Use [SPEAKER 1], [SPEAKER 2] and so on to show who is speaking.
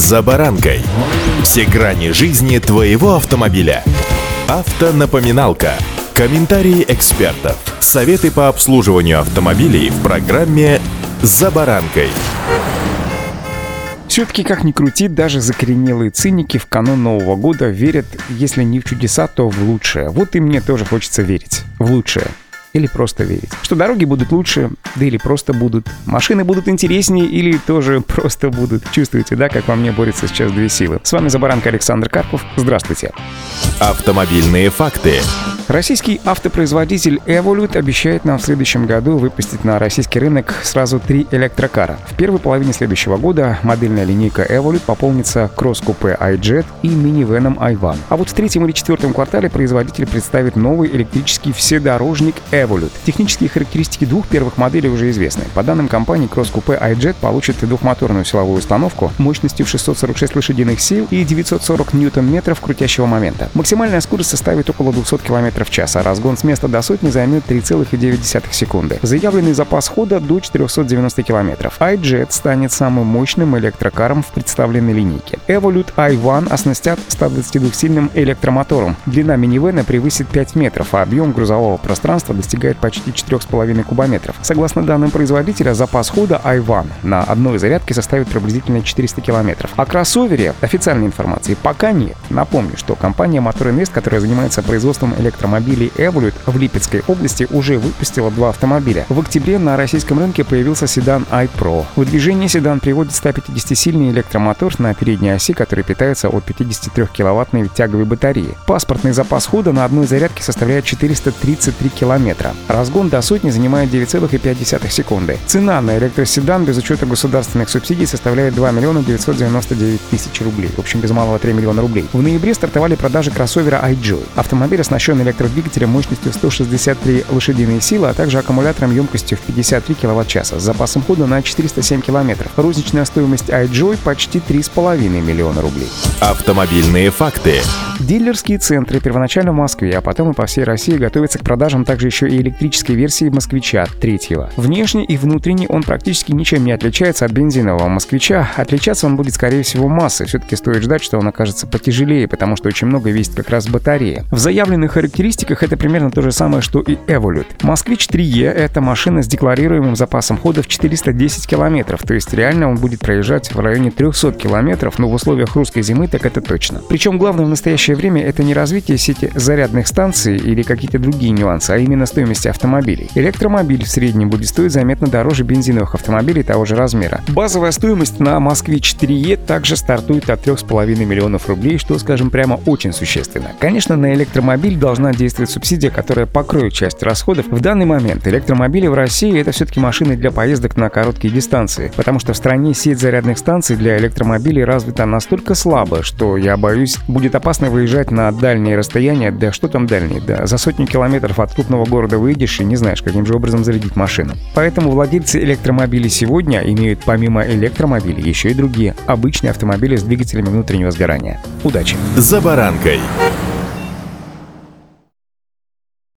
[SPEAKER 1] «За баранкой». Все грани жизни твоего автомобиля. Автонапоминалка. Комментарии экспертов. Советы по обслуживанию автомобилей в программе «За баранкой».
[SPEAKER 2] Все-таки, как ни крути, даже закоренелые циники в канун Нового года верят, если не в чудеса, то в лучшее. Вот и мне тоже хочется верить в лучшее или просто верить. Что дороги будут лучше, да или просто будут. Машины будут интереснее или тоже просто будут. Чувствуете, да, как во мне борются сейчас две силы. С вами Забаранка Александр Карпов. Здравствуйте.
[SPEAKER 1] Автомобильные факты.
[SPEAKER 2] Российский автопроизводитель Evolut обещает нам в следующем году выпустить на российский рынок сразу три электрокара. В первой половине следующего года модельная линейка Evolut пополнится кросс-купе iJet и минивеном i1. А вот в третьем или четвертом квартале производитель представит новый электрический вседорожник Evolut. Технические характеристики двух первых моделей уже известны. По данным компании, кросс-купе iJet получит двухмоторную силовую установку мощностью в 646 лошадиных сил и 940 ньютон-метров крутящего момента. Максимальная скорость составит около 200 км в час, а разгон с места до сотни займет 3,9 секунды. Заявленный запас хода до 490 км. iJet станет самым мощным электрокаром в представленной линейке. Evolute i1 оснастят 122-сильным электромотором. Длина минивэна превысит 5 метров, а объем грузового пространства достигает почти 4,5 кубометров. Согласно данным производителя, запас хода i1 на одной зарядке составит приблизительно 400 километров. О кроссовере официальной информации пока нет. Напомню, что компания Motor Invest, которая занимается производством электромобилей, автомобилей Evolut в Липецкой области уже выпустила два автомобиля. В октябре на российском рынке появился седан iPro. В движение седан приводит 150-сильный электромотор на передней оси, который питается от 53-киловаттной тяговой батареи. Паспортный запас хода на одной зарядке составляет 433 километра. Разгон до сотни занимает 9,5 секунды. Цена на электроседан без учета государственных субсидий составляет 2 миллиона 999 тысяч рублей. В общем, без малого 3 миллиона рублей. В ноябре стартовали продажи кроссовера iJoy. Автомобиль оснащен электромотором электродвигателем мощностью 163 лошадиные силы, а также аккумулятором емкостью в 53 кВт-часа с запасом хода на 407 км. Розничная стоимость iJoy почти 3,5 миллиона рублей.
[SPEAKER 1] Автомобильные факты.
[SPEAKER 2] Дилерские центры первоначально в Москве, а потом и по всей России готовятся к продажам также еще и электрической версии «Москвича» третьего. Внешне и внутренне он практически ничем не отличается от бензинового «Москвича». Отличаться он будет, скорее всего, массой. Все-таки стоит ждать, что он окажется потяжелее, потому что очень много весит как раз батарея. В заявленных характеристиках это примерно то же самое, что и Evolut. «Москвич 3E» — это машина с декларируемым запасом хода в 410 километров, то есть реально он будет проезжать в районе 300 километров, но в условиях русской зимы так это точно. Причем главное в настоящее настоящее время это не развитие сети зарядных станций или какие-то другие нюансы, а именно стоимости автомобилей. Электромобиль в среднем будет стоить заметно дороже бензиновых автомобилей того же размера. Базовая стоимость на Москве 4Е также стартует от 3,5 миллионов рублей, что, скажем прямо, очень существенно. Конечно, на электромобиль должна действовать субсидия, которая покроет часть расходов. В данный момент электромобили в России это все-таки машины для поездок на короткие дистанции, потому что в стране сеть зарядных станций для электромобилей развита настолько слабо, что, я боюсь, будет опасно вы выезжать на дальние расстояния, да что там дальние, да за сотню километров от крупного города выйдешь и не знаешь, каким же образом зарядить машину. Поэтому владельцы электромобилей сегодня имеют помимо электромобилей еще и другие обычные автомобили с двигателями внутреннего сгорания. Удачи!
[SPEAKER 1] За баранкой!